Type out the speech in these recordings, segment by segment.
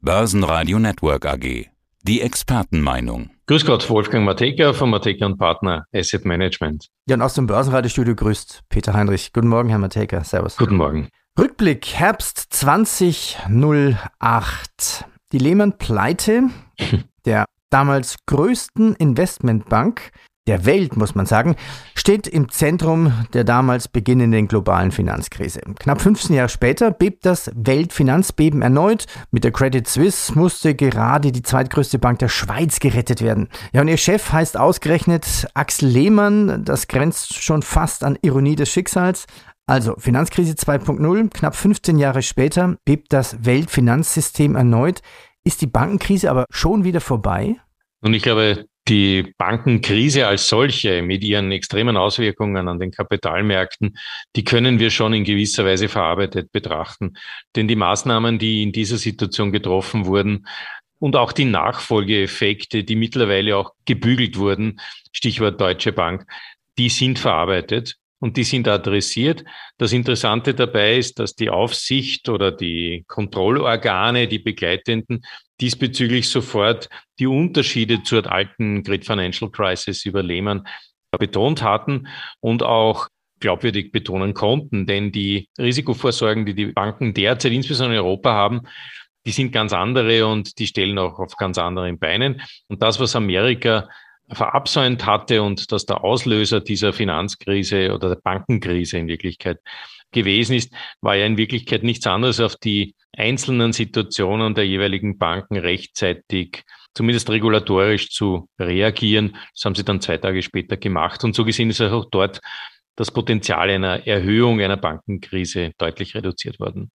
Börsenradio Network AG. Die Expertenmeinung. Grüß Gott, Wolfgang Mateka von Mateka und Partner Asset Management. Ja, und aus dem Börsenradiostudio grüßt Peter Heinrich. Guten Morgen, Herr Mateka. Servus. Guten Morgen. Rückblick Herbst 2008. Die Lehman-Pleite der damals größten Investmentbank der Welt, muss man sagen, steht im Zentrum der damals beginnenden globalen Finanzkrise. Knapp 15 Jahre später bebt das Weltfinanzbeben erneut. Mit der Credit Suisse musste gerade die zweitgrößte Bank der Schweiz gerettet werden. Ja, und ihr Chef heißt ausgerechnet Axel Lehmann. Das grenzt schon fast an Ironie des Schicksals. Also Finanzkrise 2.0, knapp 15 Jahre später bebt das Weltfinanzsystem erneut. Ist die Bankenkrise aber schon wieder vorbei? Und ich glaube, die Bankenkrise als solche mit ihren extremen Auswirkungen an den Kapitalmärkten, die können wir schon in gewisser Weise verarbeitet betrachten. Denn die Maßnahmen, die in dieser Situation getroffen wurden, und auch die Nachfolgeeffekte, die mittlerweile auch gebügelt wurden, Stichwort Deutsche Bank, die sind verarbeitet und die sind adressiert. Das Interessante dabei ist, dass die Aufsicht oder die Kontrollorgane, die Begleitenden, diesbezüglich sofort die Unterschiede zur alten Great Financial Crisis über Lehman betont hatten und auch glaubwürdig betonen konnten. Denn die Risikovorsorgen, die die Banken derzeit insbesondere in Europa haben, die sind ganz andere und die stellen auch auf ganz anderen Beinen. Und das, was Amerika verabsäumt hatte und dass der Auslöser dieser Finanzkrise oder der Bankenkrise in Wirklichkeit gewesen ist, war ja in Wirklichkeit nichts anderes auf die einzelnen Situationen der jeweiligen Banken rechtzeitig zumindest regulatorisch zu reagieren. Das haben sie dann zwei Tage später gemacht. Und so gesehen ist auch dort das Potenzial einer Erhöhung einer Bankenkrise deutlich reduziert worden.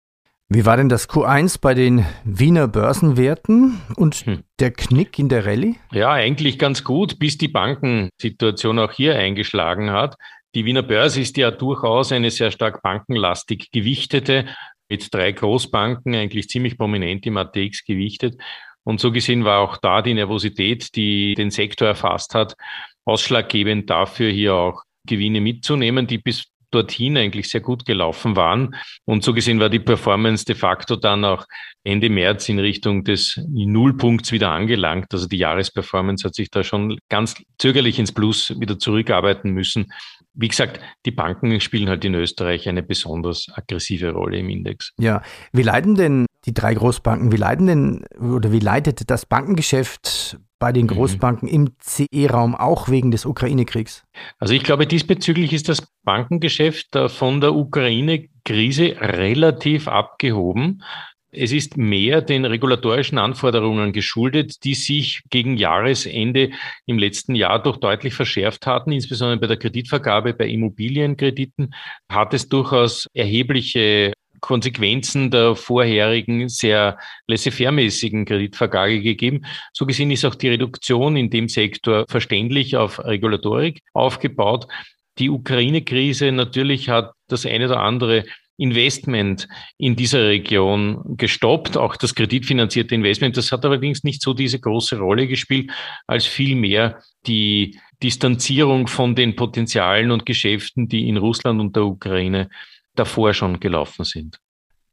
Wie war denn das Q1 bei den Wiener Börsenwerten und hm. der Knick in der Rallye? Ja, eigentlich ganz gut, bis die Bankensituation auch hier eingeschlagen hat. Die Wiener Börse ist ja durchaus eine sehr stark bankenlastig gewichtete, mit drei Großbanken eigentlich ziemlich prominent im ATX gewichtet. Und so gesehen war auch da die Nervosität, die den Sektor erfasst hat, ausschlaggebend dafür, hier auch Gewinne mitzunehmen, die bis dorthin eigentlich sehr gut gelaufen waren. Und so gesehen war die Performance de facto dann auch Ende März in Richtung des Nullpunkts wieder angelangt. Also die Jahresperformance hat sich da schon ganz zögerlich ins Plus wieder zurückarbeiten müssen. Wie gesagt, die Banken spielen halt in Österreich eine besonders aggressive Rolle im Index. Ja, wie leiden denn die drei Großbanken, wie leiden denn oder wie leidet das Bankengeschäft bei den mhm. Großbanken mhm. im CE-Raum auch wegen des Ukraine-Kriegs? Also ich glaube, diesbezüglich ist das Bankengeschäft von der Ukraine-Krise relativ abgehoben. Es ist mehr den regulatorischen Anforderungen geschuldet, die sich gegen Jahresende im letzten Jahr doch deutlich verschärft hatten. Insbesondere bei der Kreditvergabe bei Immobilienkrediten hat es durchaus erhebliche Konsequenzen der vorherigen sehr laissez-faire-mäßigen Kreditvergabe gegeben. So gesehen ist auch die Reduktion in dem Sektor verständlich auf Regulatorik aufgebaut. Die Ukraine-Krise natürlich hat das eine oder andere Investment in dieser Region gestoppt, auch das kreditfinanzierte Investment. Das hat allerdings nicht so diese große Rolle gespielt, als vielmehr die Distanzierung von den Potenzialen und Geschäften, die in Russland und der Ukraine davor schon gelaufen sind.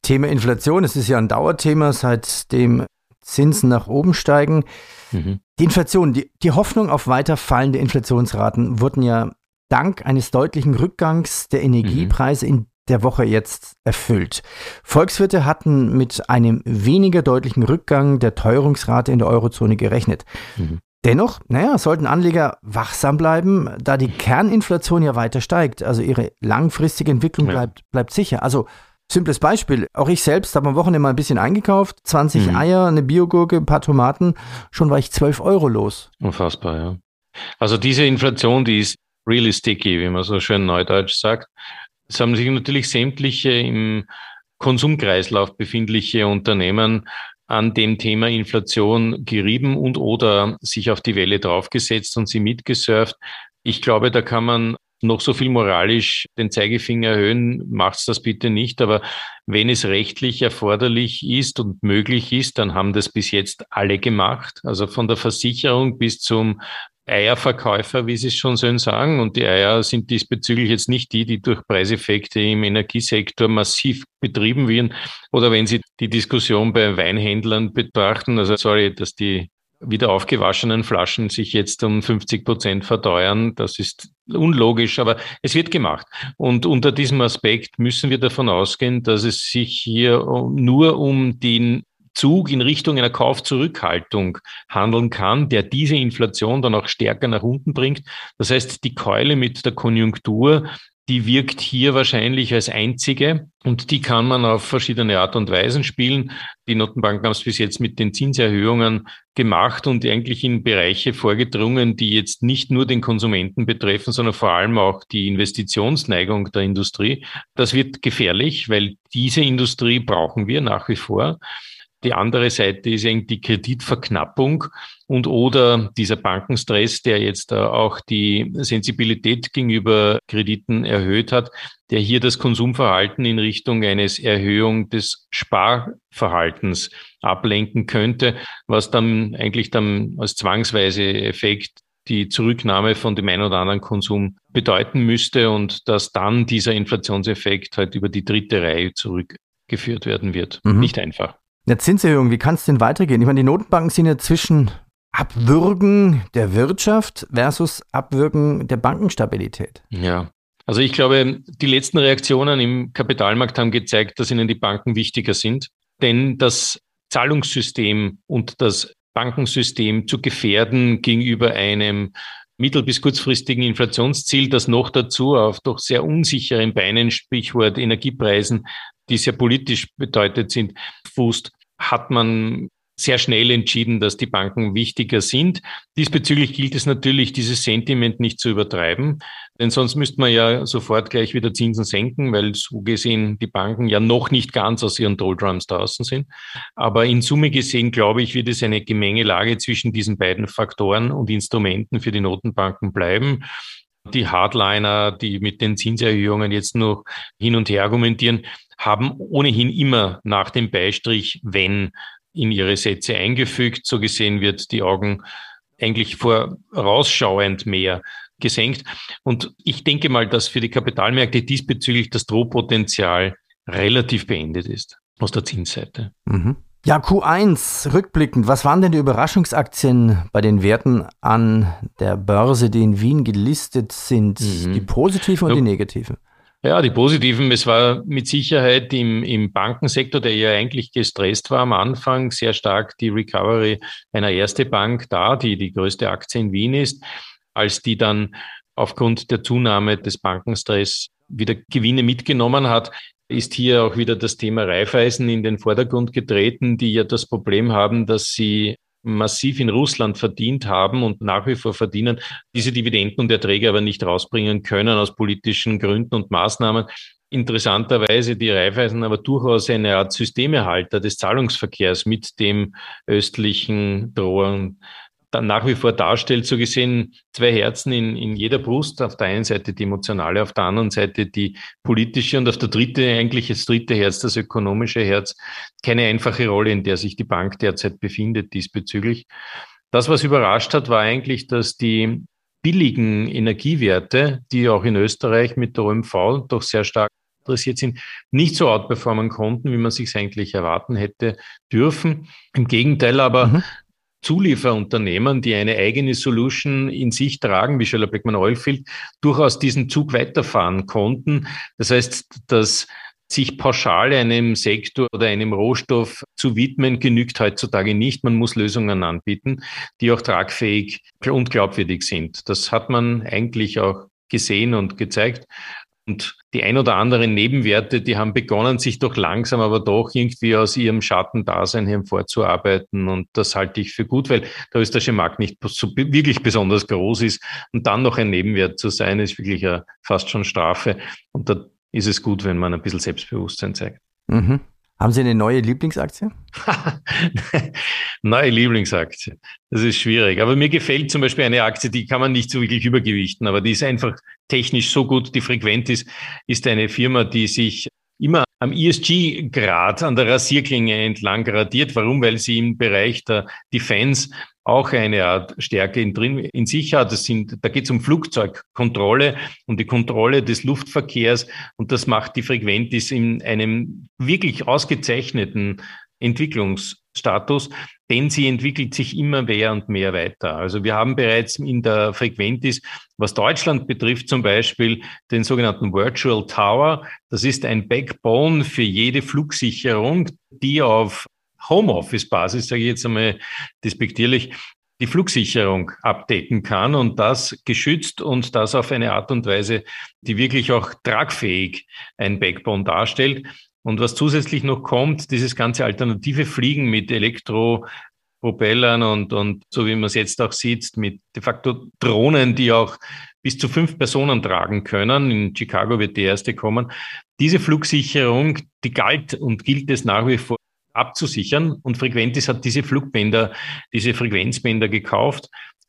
Thema Inflation, es ist ja ein Dauerthema, seitdem Zinsen nach oben steigen. Mhm. Die Inflation, die, die Hoffnung auf weiter fallende Inflationsraten wurden ja dank eines deutlichen Rückgangs der Energiepreise mhm. in der Woche jetzt erfüllt. Volkswirte hatten mit einem weniger deutlichen Rückgang der Teuerungsrate in der Eurozone gerechnet. Mhm. Dennoch, naja, sollten Anleger wachsam bleiben, da die Kerninflation ja weiter steigt. Also ihre langfristige Entwicklung ja. bleibt, bleibt sicher. Also simples Beispiel. Auch ich selbst habe am Wochenende mal ein bisschen eingekauft. 20 mhm. Eier, eine Biogurke, ein paar Tomaten. Schon war ich 12 Euro los. Unfassbar, ja. Also diese Inflation, die ist really sticky, wie man so schön neudeutsch sagt. Es haben sich natürlich sämtliche im Konsumkreislauf befindliche Unternehmen an dem Thema Inflation gerieben und oder sich auf die Welle draufgesetzt und sie mitgesurft. Ich glaube, da kann man noch so viel moralisch den Zeigefinger erhöhen, macht's das bitte nicht. Aber wenn es rechtlich erforderlich ist und möglich ist, dann haben das bis jetzt alle gemacht. Also von der Versicherung bis zum Eierverkäufer, wie Sie es schon schön sagen. Und die Eier sind diesbezüglich jetzt nicht die, die durch Preiseffekte im Energiesektor massiv betrieben werden. Oder wenn Sie die Diskussion bei Weinhändlern betrachten, also sorry, dass die wieder aufgewaschenen Flaschen sich jetzt um 50 Prozent verteuern. Das ist unlogisch, aber es wird gemacht. Und unter diesem Aspekt müssen wir davon ausgehen, dass es sich hier nur um den Zug in Richtung einer Kaufzurückhaltung handeln kann, der diese Inflation dann auch stärker nach unten bringt. Das heißt, die Keule mit der Konjunktur, die wirkt hier wahrscheinlich als einzige und die kann man auf verschiedene Art und Weisen spielen. Die Notenbanken haben es bis jetzt mit den Zinserhöhungen gemacht und eigentlich in Bereiche vorgedrungen, die jetzt nicht nur den Konsumenten betreffen, sondern vor allem auch die Investitionsneigung der Industrie. Das wird gefährlich, weil diese Industrie brauchen wir nach wie vor. Die andere Seite ist eigentlich die Kreditverknappung und oder dieser Bankenstress, der jetzt auch die Sensibilität gegenüber Krediten erhöht hat, der hier das Konsumverhalten in Richtung eines Erhöhung des Sparverhaltens ablenken könnte, was dann eigentlich dann als zwangsweise Effekt die Zurücknahme von dem einen oder anderen Konsum bedeuten müsste und dass dann dieser Inflationseffekt halt über die dritte Reihe zurückgeführt werden wird. Mhm. Nicht einfach. Eine Zinserhöhung, wie kann es denn weitergehen? Ich meine, die Notenbanken sind ja zwischen Abwürgen der Wirtschaft versus Abwürgen der Bankenstabilität. Ja. Also ich glaube, die letzten Reaktionen im Kapitalmarkt haben gezeigt, dass ihnen die Banken wichtiger sind. Denn das Zahlungssystem und das Bankensystem zu gefährden gegenüber einem mittel- bis kurzfristigen Inflationsziel, das noch dazu auf doch sehr unsicheren Beinen, Sprichwort Energiepreisen, die sehr politisch bedeutet sind, fußt, hat man sehr schnell entschieden, dass die Banken wichtiger sind. Diesbezüglich gilt es natürlich, dieses Sentiment nicht zu übertreiben, denn sonst müsste man ja sofort gleich wieder Zinsen senken, weil so gesehen die Banken ja noch nicht ganz aus ihren Doldrums draußen sind. Aber in Summe gesehen, glaube ich, wird es eine Gemengelage zwischen diesen beiden Faktoren und Instrumenten für die Notenbanken bleiben. Die Hardliner, die mit den Zinserhöhungen jetzt noch hin und her argumentieren, haben ohnehin immer nach dem Beistrich, wenn in ihre Sätze eingefügt. So gesehen wird die Augen eigentlich vorausschauend mehr gesenkt. Und ich denke mal, dass für die Kapitalmärkte diesbezüglich das Drohpotenzial relativ beendet ist aus der Zinsseite. Mhm. Ja, Q1 rückblickend, was waren denn die Überraschungsaktien bei den Werten an der Börse, die in Wien gelistet sind? Mhm. Die positiven und ja. die negativen? Ja, die positiven, es war mit Sicherheit im, im Bankensektor, der ja eigentlich gestresst war am Anfang, sehr stark die Recovery einer erste Bank da, die die größte Aktie in Wien ist, als die dann aufgrund der Zunahme des Bankenstress wieder Gewinne mitgenommen hat, ist hier auch wieder das Thema Raiffeisen in den Vordergrund getreten, die ja das Problem haben, dass sie massiv in Russland verdient haben und nach wie vor verdienen, diese Dividenden und Erträge aber nicht rausbringen können aus politischen Gründen und Maßnahmen. Interessanterweise die Raiffeisen aber durchaus eine Art Systemerhalter des Zahlungsverkehrs mit dem östlichen Drohung dann nach wie vor darstellt, so gesehen zwei Herzen in, in jeder Brust. Auf der einen Seite die emotionale, auf der anderen Seite die politische und auf der dritte eigentlich das dritte Herz, das ökonomische Herz. Keine einfache Rolle, in der sich die Bank derzeit befindet diesbezüglich. Das, was überrascht hat, war eigentlich, dass die billigen Energiewerte, die auch in Österreich mit der OMV doch sehr stark interessiert sind, nicht so outperformen konnten, wie man sich eigentlich erwarten hätte dürfen. Im Gegenteil aber mhm. Zulieferunternehmen, die eine eigene Solution in sich tragen, wie Scheller Beckmann Oilfield, durchaus diesen Zug weiterfahren konnten. Das heißt, dass sich pauschal einem Sektor oder einem Rohstoff zu widmen, genügt heutzutage nicht. Man muss Lösungen anbieten, die auch tragfähig und glaubwürdig sind. Das hat man eigentlich auch gesehen und gezeigt. Und die ein oder anderen Nebenwerte, die haben begonnen, sich doch langsam, aber doch irgendwie aus ihrem Schattendasein hervorzuarbeiten. Und das halte ich für gut, weil der österreichische Markt nicht so wirklich besonders groß ist. Und dann noch ein Nebenwert zu sein, ist wirklich fast schon Strafe. Und da ist es gut, wenn man ein bisschen Selbstbewusstsein zeigt. Mhm. Haben Sie eine neue Lieblingsaktie? neue Lieblingsaktie. Das ist schwierig. Aber mir gefällt zum Beispiel eine Aktie, die kann man nicht so wirklich übergewichten, aber die ist einfach technisch so gut, die frequent ist, ist eine Firma, die sich immer am ESG-Grad an der Rasierklinge entlang gradiert. Warum? Weil sie im Bereich der Defense auch eine Art Stärke in, drin, in sich hat. Das sind, da geht es um Flugzeugkontrolle und die Kontrolle des Luftverkehrs und das macht die Frequentis in einem wirklich ausgezeichneten Entwicklungsstatus, denn sie entwickelt sich immer mehr und mehr weiter. Also wir haben bereits in der Frequentis, was Deutschland betrifft, zum Beispiel den sogenannten Virtual Tower. Das ist ein Backbone für jede Flugsicherung, die auf Homeoffice-Basis, sage ich jetzt einmal despektierlich, die Flugsicherung abdecken kann und das geschützt und das auf eine Art und Weise, die wirklich auch tragfähig ein Backbone darstellt. Und was zusätzlich noch kommt, dieses ganze alternative Fliegen mit Elektropropellern und, und so wie man es jetzt auch sieht, mit de facto Drohnen, die auch bis zu fünf Personen tragen können. In Chicago wird die erste kommen. Diese Flugsicherung, die galt und gilt es nach wie vor abzusichern. Und Frequentis hat diese Flugbänder, diese Frequenzbänder gekauft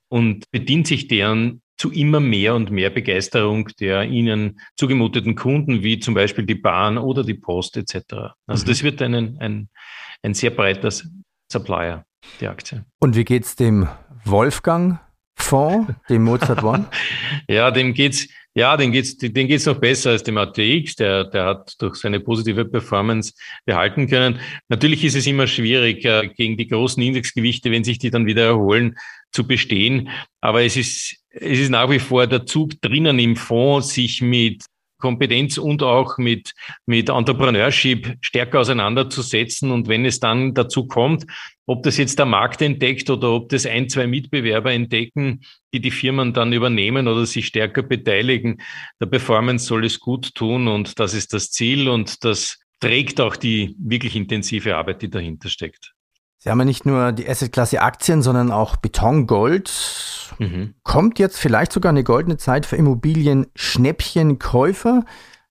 und bedient sich deren zu immer mehr und mehr Begeisterung der ihnen zugemuteten Kunden, wie zum Beispiel die Bahn oder die Post etc. Also mhm. das wird ein, ein, ein sehr breiter Supplier, die Aktie. Und wie geht es dem Wolfgang Fonds, dem Mozart One? ja, dem geht's ja, den geht's, den geht's noch besser als dem ATX. Der, der hat durch seine positive Performance behalten können. Natürlich ist es immer schwierig, gegen die großen Indexgewichte, wenn sich die dann wieder erholen, zu bestehen. Aber es ist, es ist nach wie vor der Zug drinnen im Fonds, sich mit Kompetenz und auch mit, mit Entrepreneurship stärker auseinanderzusetzen. Und wenn es dann dazu kommt, ob das jetzt der Markt entdeckt oder ob das ein, zwei Mitbewerber entdecken, die die Firmen dann übernehmen oder sich stärker beteiligen, der Performance soll es gut tun und das ist das Ziel und das trägt auch die wirklich intensive Arbeit, die dahinter steckt. Sie haben ja nicht nur die Assetklasse Aktien, sondern auch Beton, Gold. Mhm. Kommt jetzt vielleicht sogar eine goldene Zeit für Immobilien-Schnäppchenkäufer,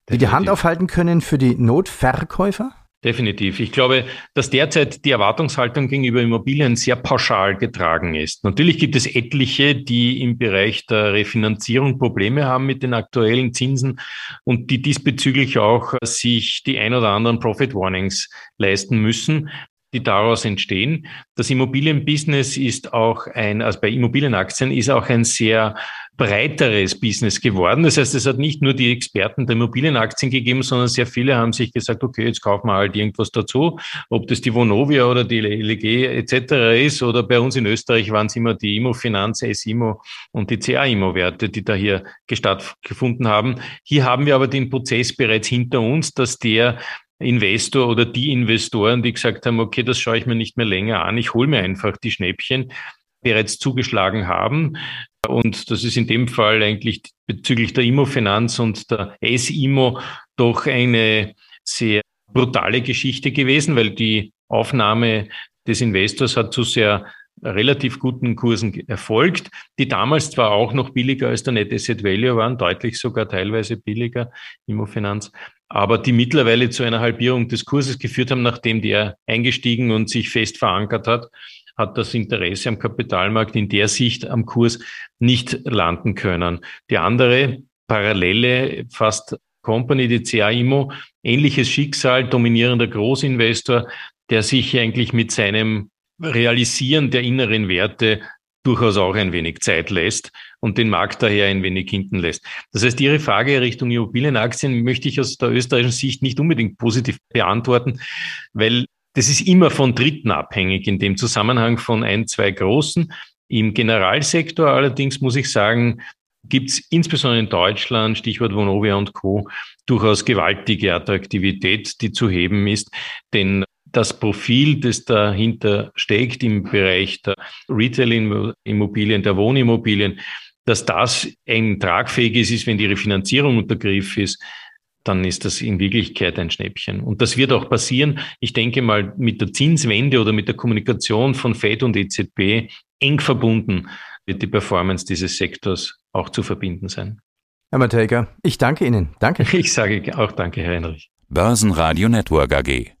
die die Hand aufhalten können für die Notverkäufer? Definitiv. Ich glaube, dass derzeit die Erwartungshaltung gegenüber Immobilien sehr pauschal getragen ist. Natürlich gibt es etliche, die im Bereich der Refinanzierung Probleme haben mit den aktuellen Zinsen und die diesbezüglich auch sich die ein oder anderen Profit Warnings leisten müssen die daraus entstehen. Das Immobilienbusiness ist auch ein, also bei Immobilienaktien ist auch ein sehr breiteres Business geworden. Das heißt, es hat nicht nur die Experten der Immobilienaktien gegeben, sondern sehr viele haben sich gesagt, okay, jetzt kaufen wir halt irgendwas dazu, ob das die Vonovia oder die LG etc. ist oder bei uns in Österreich waren es immer die Immofinanz, S-Immo und die CA-Immo-Werte, die da hier stattgefunden haben. Hier haben wir aber den Prozess bereits hinter uns, dass der Investor oder die Investoren, die gesagt haben, okay, das schaue ich mir nicht mehr länger an, ich hole mir einfach die Schnäppchen, bereits zugeschlagen haben. Und das ist in dem Fall eigentlich bezüglich der Immofinanz und der S-Immo doch eine sehr brutale Geschichte gewesen, weil die Aufnahme des Investors hat zu sehr relativ guten Kursen erfolgt, die damals zwar auch noch billiger als der Net Asset Value waren, deutlich sogar teilweise billiger, Immofinanz, aber die mittlerweile zu einer Halbierung des Kurses geführt haben, nachdem der eingestiegen und sich fest verankert hat, hat das Interesse am Kapitalmarkt in der Sicht am Kurs nicht landen können. Die andere parallele, fast Company, die CA-Immo, ähnliches Schicksal, dominierender Großinvestor, der sich eigentlich mit seinem Realisieren der inneren Werte durchaus auch ein wenig Zeit lässt und den Markt daher ein wenig hinten lässt. Das heißt, Ihre Frage Richtung Immobilienaktien möchte ich aus der österreichischen Sicht nicht unbedingt positiv beantworten, weil das ist immer von Dritten abhängig, in dem Zusammenhang von ein, zwei großen. Im Generalsektor allerdings muss ich sagen, gibt es insbesondere in Deutschland, Stichwort Vonovia und Co., durchaus gewaltige Attraktivität, die zu heben ist. Denn das Profil, das dahinter steckt im Bereich der Retail-Immobilien, der Wohnimmobilien, dass das ein tragfähiges ist, wenn die Refinanzierung unter Griff ist, dann ist das in Wirklichkeit ein Schnäppchen. Und das wird auch passieren. Ich denke mal, mit der Zinswende oder mit der Kommunikation von Fed und EZB eng verbunden wird die Performance dieses Sektors auch zu verbinden sein. Herr Matejka, ich danke Ihnen. Danke. Ich sage auch danke, Herr Heinrich. Börsenradio Network AG.